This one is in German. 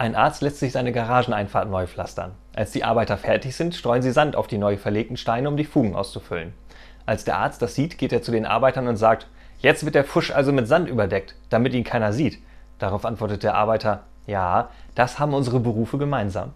Ein Arzt lässt sich seine Garageneinfahrt neu pflastern. Als die Arbeiter fertig sind, streuen sie Sand auf die neu verlegten Steine, um die Fugen auszufüllen. Als der Arzt das sieht, geht er zu den Arbeitern und sagt, jetzt wird der Fusch also mit Sand überdeckt, damit ihn keiner sieht. Darauf antwortet der Arbeiter, ja, das haben unsere Berufe gemeinsam.